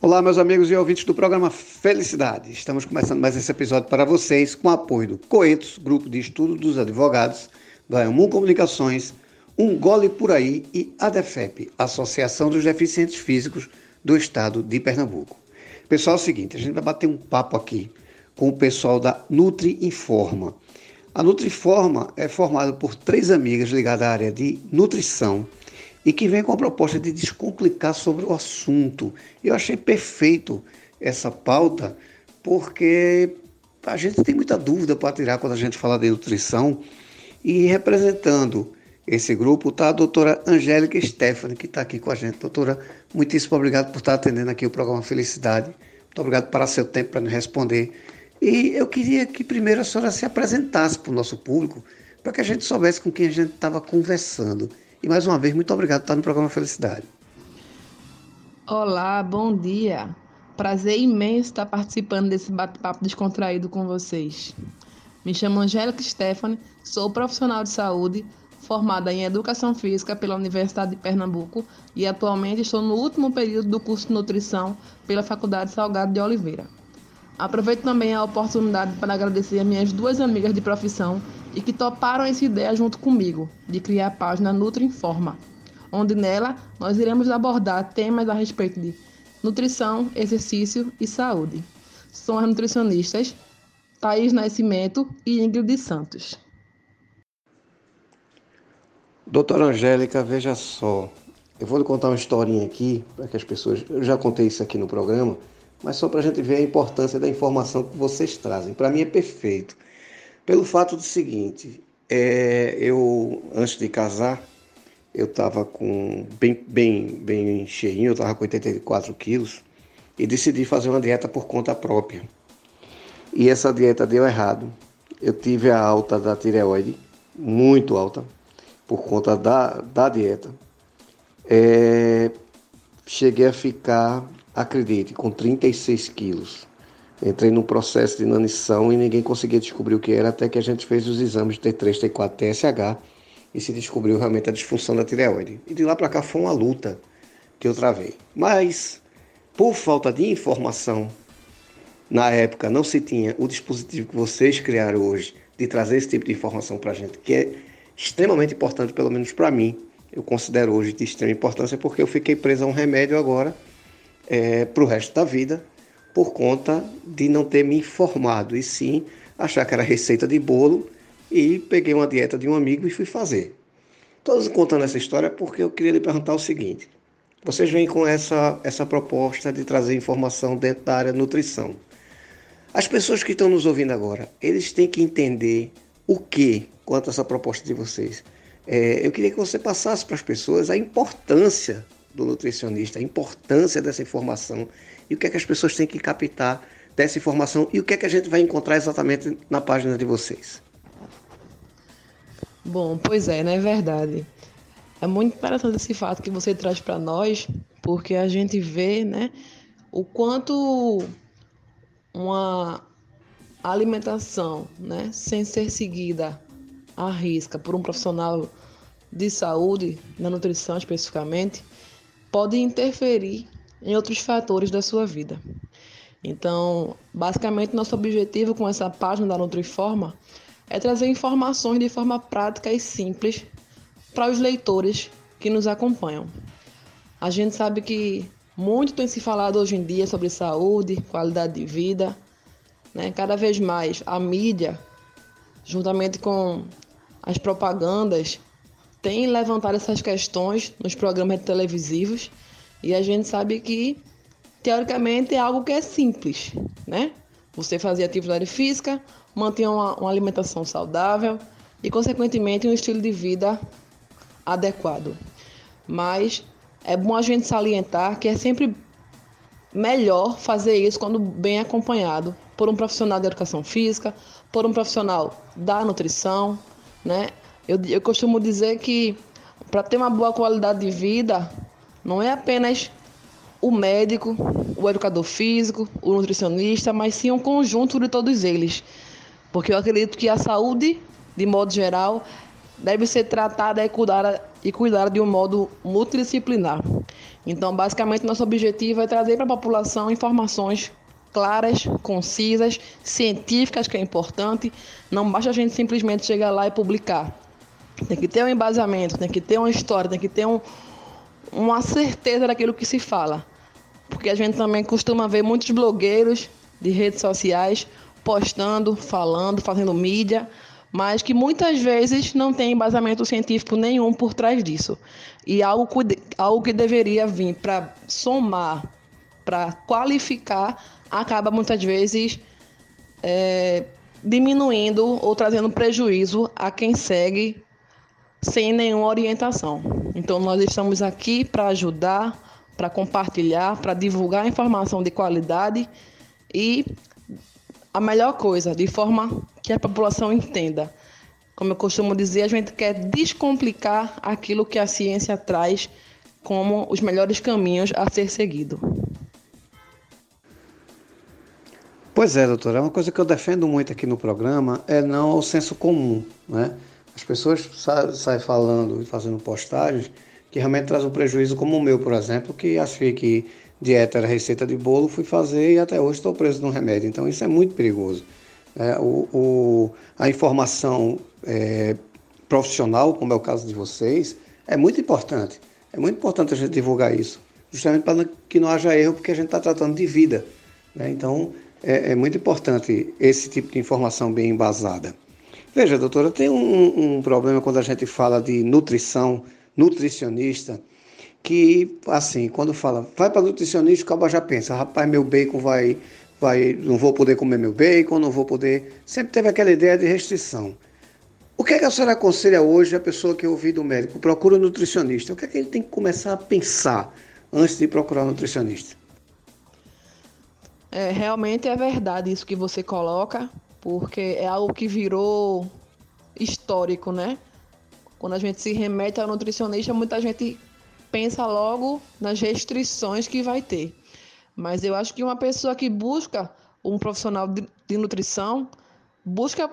Olá, meus amigos e ouvintes do programa Felicidade. Estamos começando mais esse episódio para vocês com o apoio do Coetos, Grupo de Estudo dos Advogados, da Elmum Comunicações, Um Gole Por Aí e ADEFEP, Associação dos Deficientes Físicos do Estado de Pernambuco. Pessoal, é o seguinte, a gente vai bater um papo aqui com o pessoal da Nutri Informa. A Nutriforma é formada por três amigas ligadas à área de nutrição e que vem com a proposta de descomplicar sobre o assunto. Eu achei perfeito essa pauta, porque a gente tem muita dúvida para tirar quando a gente fala de nutrição. E representando esse grupo está a doutora Angélica Stephanie, que está aqui com a gente. Doutora, muitíssimo obrigado por estar atendendo aqui o programa Felicidade. Muito obrigado por seu tempo para nos responder. E eu queria que primeiro a senhora se apresentasse para o nosso público, para que a gente soubesse com quem a gente estava conversando. E mais uma vez, muito obrigado por estar no programa Felicidade. Olá, bom dia. Prazer imenso estar participando desse bate-papo descontraído com vocês. Me chamo Angélica Stephanie, sou profissional de saúde, formada em Educação Física pela Universidade de Pernambuco e atualmente estou no último período do curso de Nutrição pela Faculdade Salgado de Oliveira. Aproveito também a oportunidade para agradecer minhas duas amigas de profissão e que toparam essa ideia junto comigo, de criar a página Nutri Informa, onde nela nós iremos abordar temas a respeito de nutrição, exercício e saúde. São as nutricionistas Thaís Nascimento e Ingrid Santos. Doutora Angélica, veja só, eu vou lhe contar uma historinha aqui, para que as pessoas. Eu já contei isso aqui no programa, mas só para a gente ver a importância da informação que vocês trazem. Para mim é perfeito. Pelo fato do seguinte, é, eu, antes de casar, eu estava com bem, bem, bem cheinho, eu estava com 84 quilos, e decidi fazer uma dieta por conta própria. E essa dieta deu errado. Eu tive a alta da tireoide, muito alta, por conta da, da dieta. É, cheguei a ficar acredite, com 36 quilos. Entrei num processo de inanição e ninguém conseguia descobrir o que era, até que a gente fez os exames T3, T4, TSH e se descobriu realmente a disfunção da tireoide. E de lá para cá foi uma luta que eu travei. Mas, por falta de informação, na época não se tinha o dispositivo que vocês criaram hoje de trazer esse tipo de informação para a gente, que é extremamente importante, pelo menos para mim. Eu considero hoje de extrema importância porque eu fiquei preso a um remédio agora é, para o resto da vida por conta de não ter me informado e sim achar que era receita de bolo e peguei uma dieta de um amigo e fui fazer. Todos contando essa história porque eu queria lhe perguntar o seguinte: vocês vêm com essa, essa proposta de trazer informação dentro da área nutrição. As pessoas que estão nos ouvindo agora, eles têm que entender o que quanto a essa proposta de vocês. É, eu queria que você passasse para as pessoas a importância do nutricionista, a importância dessa informação e o que é que as pessoas têm que captar dessa informação e o que é que a gente vai encontrar exatamente na página de vocês. Bom, pois é, né? É verdade. É muito interessante esse fato que você traz para nós, porque a gente vê, né, o quanto uma alimentação, né, sem ser seguida à risca por um profissional de saúde, na nutrição especificamente, pode interferir em outros fatores da sua vida. Então, basicamente, nosso objetivo com essa página da Nutriforma é trazer informações de forma prática e simples para os leitores que nos acompanham. A gente sabe que muito tem se falado hoje em dia sobre saúde, qualidade de vida. Né? Cada vez mais a mídia, juntamente com as propagandas, tem levantado essas questões nos programas televisivos e a gente sabe que, teoricamente, é algo que é simples, né? Você fazer atividade física, manter uma, uma alimentação saudável e, consequentemente, um estilo de vida adequado. Mas é bom a gente salientar que é sempre melhor fazer isso quando bem acompanhado por um profissional de educação física, por um profissional da nutrição, né? Eu, eu costumo dizer que para ter uma boa qualidade de vida, não é apenas o médico, o educador físico, o nutricionista, mas sim um conjunto de todos eles. Porque eu acredito que a saúde, de modo geral, deve ser tratada e cuidada, e cuidada de um modo multidisciplinar. Então, basicamente, nosso objetivo é trazer para a população informações claras, concisas, científicas, que é importante. Não basta a gente simplesmente chegar lá e publicar. Tem que ter um embasamento, tem que ter uma história, tem que ter um, uma certeza daquilo que se fala. Porque a gente também costuma ver muitos blogueiros de redes sociais postando, falando, fazendo mídia, mas que muitas vezes não tem embasamento científico nenhum por trás disso. E algo, algo que deveria vir para somar, para qualificar, acaba muitas vezes é, diminuindo ou trazendo prejuízo a quem segue sem nenhuma orientação. Então, nós estamos aqui para ajudar, para compartilhar, para divulgar informação de qualidade e a melhor coisa, de forma que a população entenda. Como eu costumo dizer, a gente quer descomplicar aquilo que a ciência traz como os melhores caminhos a ser seguido. Pois é, doutora, uma coisa que eu defendo muito aqui no programa é não o senso comum, né? As pessoas saem falando e fazendo postagens que realmente traz um prejuízo, como o meu, por exemplo, que achei que dieta era receita de bolo, fui fazer e até hoje estou preso no remédio. Então isso é muito perigoso. É, o, o, a informação é, profissional, como é o caso de vocês, é muito importante. É muito importante a gente divulgar isso, justamente para que não haja erro, porque a gente está tratando de vida. Né? Então é, é muito importante esse tipo de informação bem embasada. Veja, doutora, tem um, um problema quando a gente fala de nutrição, nutricionista, que, assim, quando fala, vai para nutricionista, o já pensa, rapaz, meu bacon vai, vai, não vou poder comer meu bacon, não vou poder. Sempre teve aquela ideia de restrição. O que é que a senhora aconselha hoje a pessoa que ouviu do médico? Procura um nutricionista. O que é que ele tem que começar a pensar antes de procurar um nutricionista? É, realmente é verdade isso que você coloca porque é algo que virou histórico, né? Quando a gente se remete ao nutricionista, muita gente pensa logo nas restrições que vai ter. Mas eu acho que uma pessoa que busca um profissional de, nutrição busca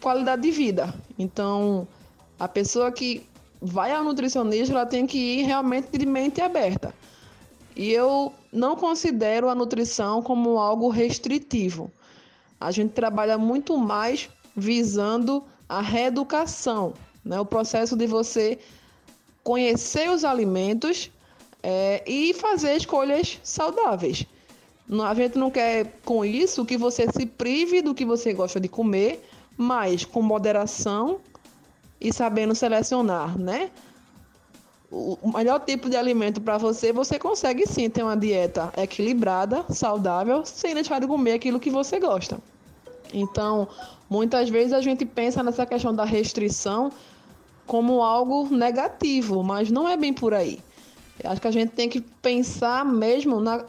qualidade de vida. Então, a pessoa que vai ao nutricionista, ela tem que ir realmente de mente aberta. E eu não considero a nutrição como algo restritivo. A gente trabalha muito mais visando a reeducação, né? o processo de você conhecer os alimentos é, e fazer escolhas saudáveis. A gente não quer com isso que você se prive do que você gosta de comer, mas com moderação e sabendo selecionar, né? O melhor tipo de alimento para você, você consegue sim ter uma dieta equilibrada, saudável, sem deixar de comer aquilo que você gosta. Então, muitas vezes a gente pensa nessa questão da restrição como algo negativo, mas não é bem por aí. Eu acho que a gente tem que pensar mesmo na,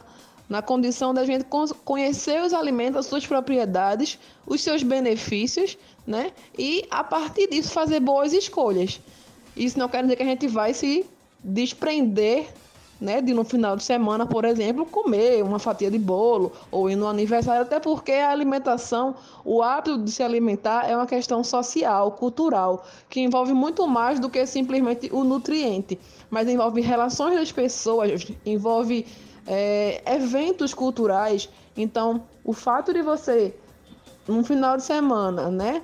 na condição da gente conhecer os alimentos, as suas propriedades, os seus benefícios, né? E a partir disso fazer boas escolhas. Isso não quer dizer que a gente vai se desprender né, de no final de semana, por exemplo, comer uma fatia de bolo ou ir no aniversário, até porque a alimentação, o hábito de se alimentar é uma questão social, cultural, que envolve muito mais do que simplesmente o nutriente, mas envolve relações das pessoas, envolve é, eventos culturais. Então, o fato de você, no final de semana, né,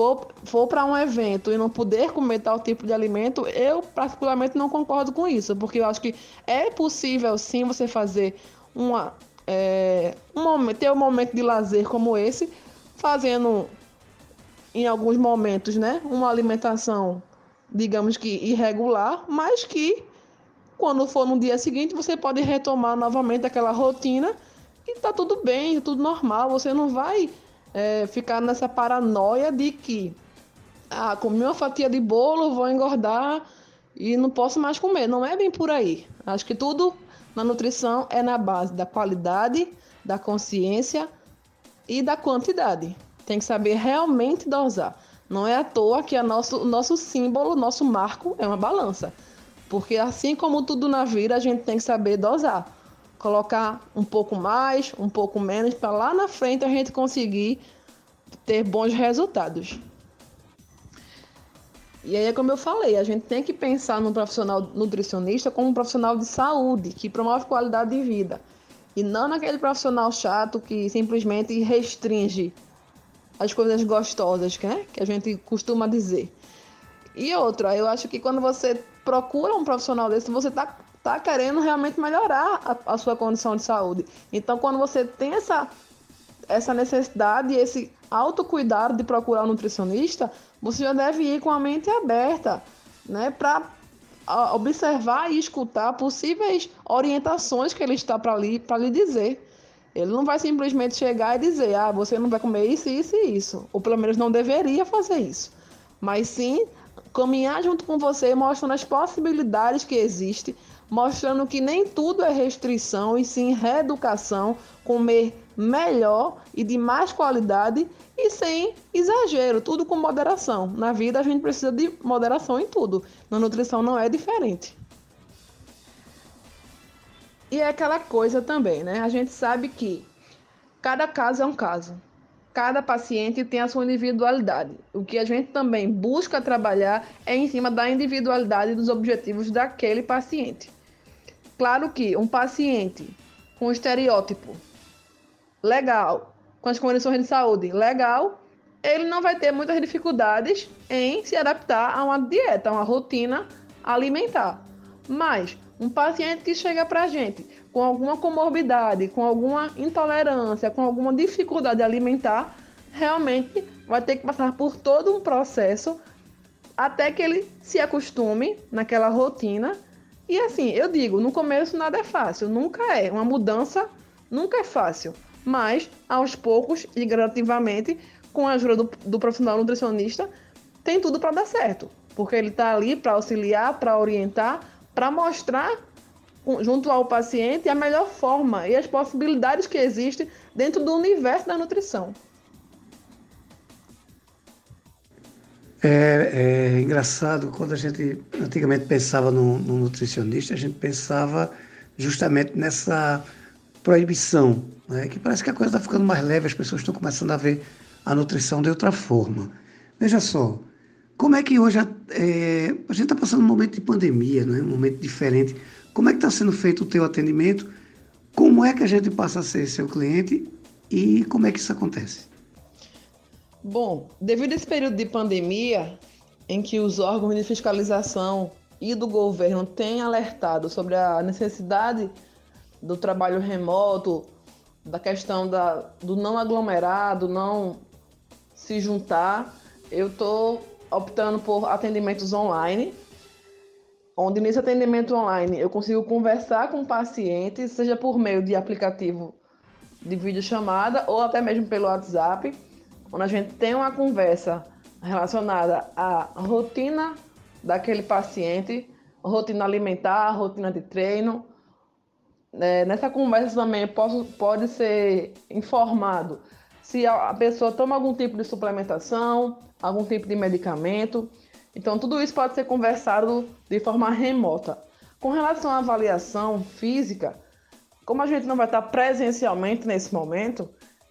for, for para um evento e não poder comer tal tipo de alimento, eu particularmente não concordo com isso, porque eu acho que é possível sim você fazer uma, é, um ter um momento de lazer como esse, fazendo em alguns momentos, né, uma alimentação, digamos que irregular, mas que quando for no dia seguinte você pode retomar novamente aquela rotina e tá tudo bem, tudo normal, você não vai é, ficar nessa paranoia de que ah, comi uma fatia de bolo, vou engordar e não posso mais comer. Não é bem por aí. Acho que tudo na nutrição é na base da qualidade, da consciência e da quantidade. Tem que saber realmente dosar. Não é à toa que a nosso, o nosso símbolo, nosso marco é uma balança. Porque assim como tudo na vida, a gente tem que saber dosar colocar um pouco mais, um pouco menos, para lá na frente a gente conseguir ter bons resultados. E aí é como eu falei, a gente tem que pensar no profissional nutricionista como um profissional de saúde, que promove qualidade de vida. E não naquele profissional chato que simplesmente restringe as coisas gostosas, né? que a gente costuma dizer. E outra, eu acho que quando você procura um profissional desse, você está tá querendo realmente melhorar a, a, sua condição de saúde. Então, quando você tem essa, essa necessidade e esse autocuidado de procurar um nutricionista, você já deve ir com a mente aberta, né, para observar e escutar possíveis orientações que ele está para lhe, lhe dizer. Ele não vai simplesmente chegar e dizer, ah, você não vai comer isso, isso e isso. Ou pelo menos não deveria fazer isso. Mas sim caminhar junto com você, mostrando as possibilidades que existem, mostrando que nem tudo é restrição e sim reeducação, comer melhor e de mais qualidade e sem exagero, tudo com moderação. Na vida a gente precisa de moderação em tudo. Na nutrição não é diferente. E é aquela coisa também, né? A gente sabe que cada caso é um caso. Cada paciente tem a sua individualidade. O que a gente também busca trabalhar é em cima da individualidade dos objetivos daquele paciente. Claro que um paciente com estereótipo legal, com as condições de saúde legal, ele não vai ter muitas dificuldades em se adaptar a uma dieta, a uma rotina alimentar. Mas um paciente que chega para a gente com alguma comorbidade, com alguma intolerância, com alguma dificuldade alimentar, realmente vai ter que passar por todo um processo até que ele se acostume naquela rotina. E assim, eu digo, no começo nada é fácil, nunca é. Uma mudança nunca é fácil mas aos poucos e gradativamente, com a ajuda do, do profissional nutricionista, tem tudo para dar certo, porque ele está ali para auxiliar, para orientar, para mostrar junto ao paciente a melhor forma e as possibilidades que existem dentro do universo da nutrição. É, é engraçado, quando a gente antigamente pensava no, nutricionista, a gente pensava justamente nessa proibição, né? que parece que a coisa está ficando mais leve, as pessoas estão começando a ver a nutrição de outra forma. Veja só, como é que hoje a, é, a gente está passando um momento de pandemia, né? um momento diferente. Como é que está sendo feito o teu atendimento? Como é que a gente passa a ser seu cliente e como é que isso acontece? Bom, devido a esse período de pandemia, em que os órgãos de fiscalização e do governo têm alertado sobre a necessidade do trabalho remoto, da questão da, do não aglomerado, não se juntar, eu estou optando por atendimentos online, onde nesse atendimento online eu consigo conversar com o paciente, seja por meio de aplicativo de videochamada ou até mesmo pelo WhatsApp, onde a gente tem uma conversa relacionada à rotina daquele paciente, rotina alimentar, rotina de treino, é, nessa conversa também posso, pode ser informado se a pessoa toma algum tipo de suplementação, algum tipo de medicamento. Então, tudo isso pode ser conversado de forma remota. Com relação à avaliação física, como a gente não vai estar presencialmente nesse momento,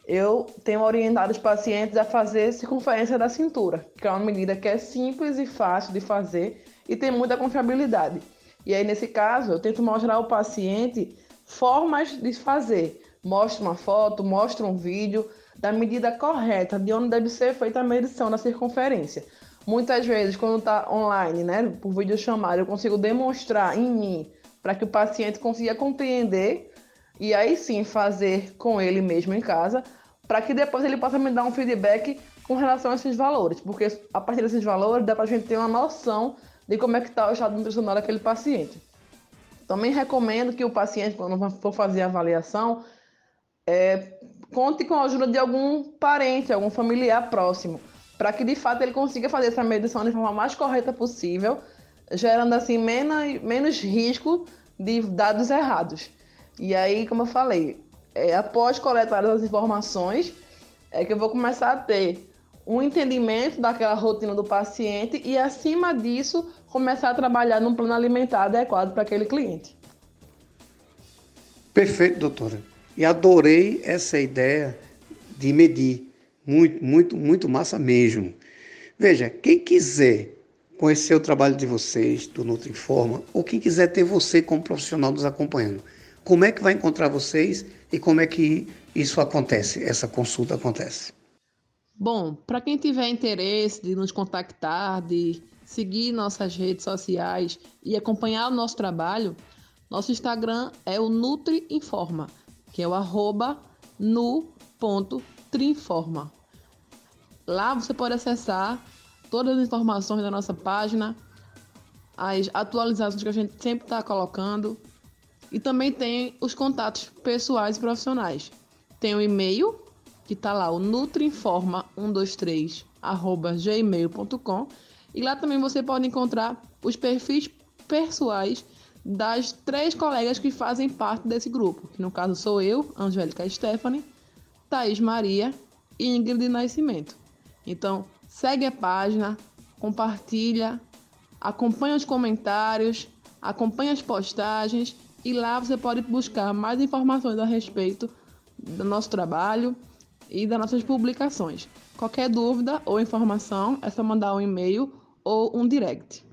eu tenho orientado os pacientes a fazer circunferência da cintura, que é uma medida que é simples e fácil de fazer e tem muita confiabilidade. E aí, nesse caso, eu tento mostrar ao paciente formas de fazer. Mostra uma foto, mostra um vídeo da medida correta de onde deve ser feita a medição da circunferência. Muitas vezes, quando está online, né, por vídeo chamado, eu consigo demonstrar em mim para que o paciente consiga compreender e aí sim fazer com ele mesmo em casa, para que depois ele possa me dar um feedback com relação a esses valores, porque a partir desses valores dá para a gente ter uma noção de como é que está o estado nutricional daquele paciente. Também recomendo que o paciente, quando for fazer a avaliação, é, conte com a ajuda de algum parente, algum familiar próximo, para que de fato ele consiga fazer essa medição de forma mais correta possível, gerando assim menos, menos risco de dados errados. E aí, como eu falei, é, após coletar as informações, é que eu vou começar a ter um entendimento daquela rotina do paciente e, acima disso, começar a trabalhar num plano alimentar adequado para aquele cliente. Perfeito, doutora. E adorei essa ideia de medir. Muito, muito, muito massa mesmo. Veja, quem quiser conhecer o trabalho de vocês, do Nutriforma, ou quem quiser ter você como profissional nos acompanhando, como é que vai encontrar vocês e como é que isso acontece, essa consulta acontece? Bom, para quem tiver interesse de nos contactar, de seguir nossas redes sociais e acompanhar o nosso trabalho, nosso Instagram é o NutriInforma, que é o arroba nu.trinforma. Lá você pode acessar todas as informações da nossa página, as atualizações que a gente sempre está colocando e também tem os contatos pessoais e profissionais. Tem o e-mail, que está lá, o nutriinforma123 gmail.com e lá também você pode encontrar os perfis pessoais das três colegas que fazem parte desse grupo, que no caso sou eu, Angélica Stephanie, Thaís Maria e Ingrid Nascimento. Então, segue a página, compartilha, acompanha os comentários, acompanha as postagens e lá você pode buscar mais informações a respeito do nosso trabalho e das nossas publicações. Qualquer dúvida ou informação é só mandar um e-mail ou um direct.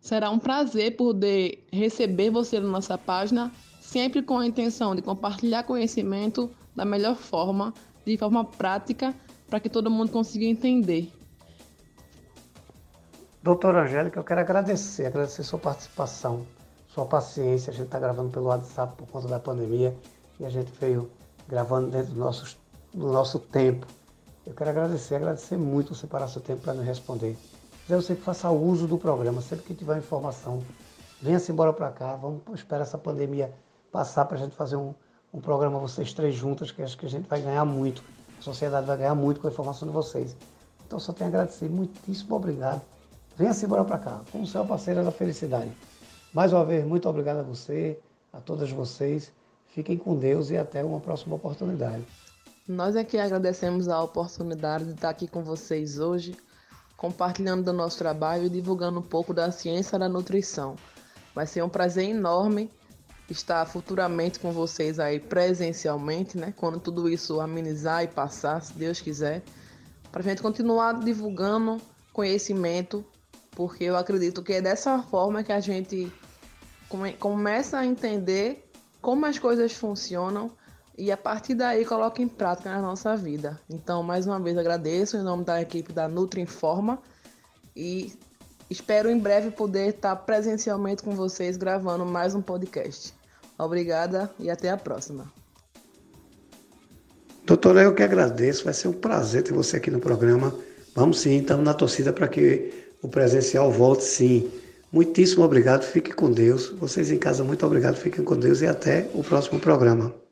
Será um prazer poder receber você na nossa página, sempre com a intenção de compartilhar conhecimento da melhor forma, de forma prática para que todo mundo consiga entender. Doutora Angélica, eu quero agradecer, agradecer sua participação, sua paciência. A gente está gravando pelo WhatsApp por conta da pandemia e a gente veio gravando dentro do nosso, do nosso tempo. Eu quero agradecer, agradecer muito você parar seu tempo para nos responder. Dizer você que faça uso do programa, sempre que tiver informação, venha-se embora para cá, vamos esperar essa pandemia passar para a gente fazer um, um programa vocês três juntas, que acho que a gente vai ganhar muito. A sociedade vai ganhar muito com a informação de vocês. Então só tenho a agradecer. Muitíssimo obrigado. Venha-se embora para cá. Como seu parceiro da felicidade. Mais uma vez, muito obrigado a você, a todas vocês. Fiquem com Deus e até uma próxima oportunidade. Nós é que agradecemos a oportunidade de estar aqui com vocês hoje, compartilhando do nosso trabalho e divulgando um pouco da ciência da nutrição. Vai ser um prazer enorme estar futuramente com vocês aí presencialmente, né? Quando tudo isso amenizar e passar, se Deus quiser, para a gente continuar divulgando conhecimento, porque eu acredito que é dessa forma que a gente come começa a entender como as coisas funcionam e a partir daí coloca em prática na nossa vida. Então, mais uma vez agradeço em nome da equipe da Nutri Informa e espero em breve poder estar presencialmente com vocês gravando mais um podcast. Obrigada e até a próxima. Doutora, eu que agradeço, vai ser um prazer ter você aqui no programa. Vamos sim, estamos na torcida para que o presencial volte sim. Muitíssimo obrigado, fique com Deus. Vocês em casa, muito obrigado, fiquem com Deus e até o próximo programa.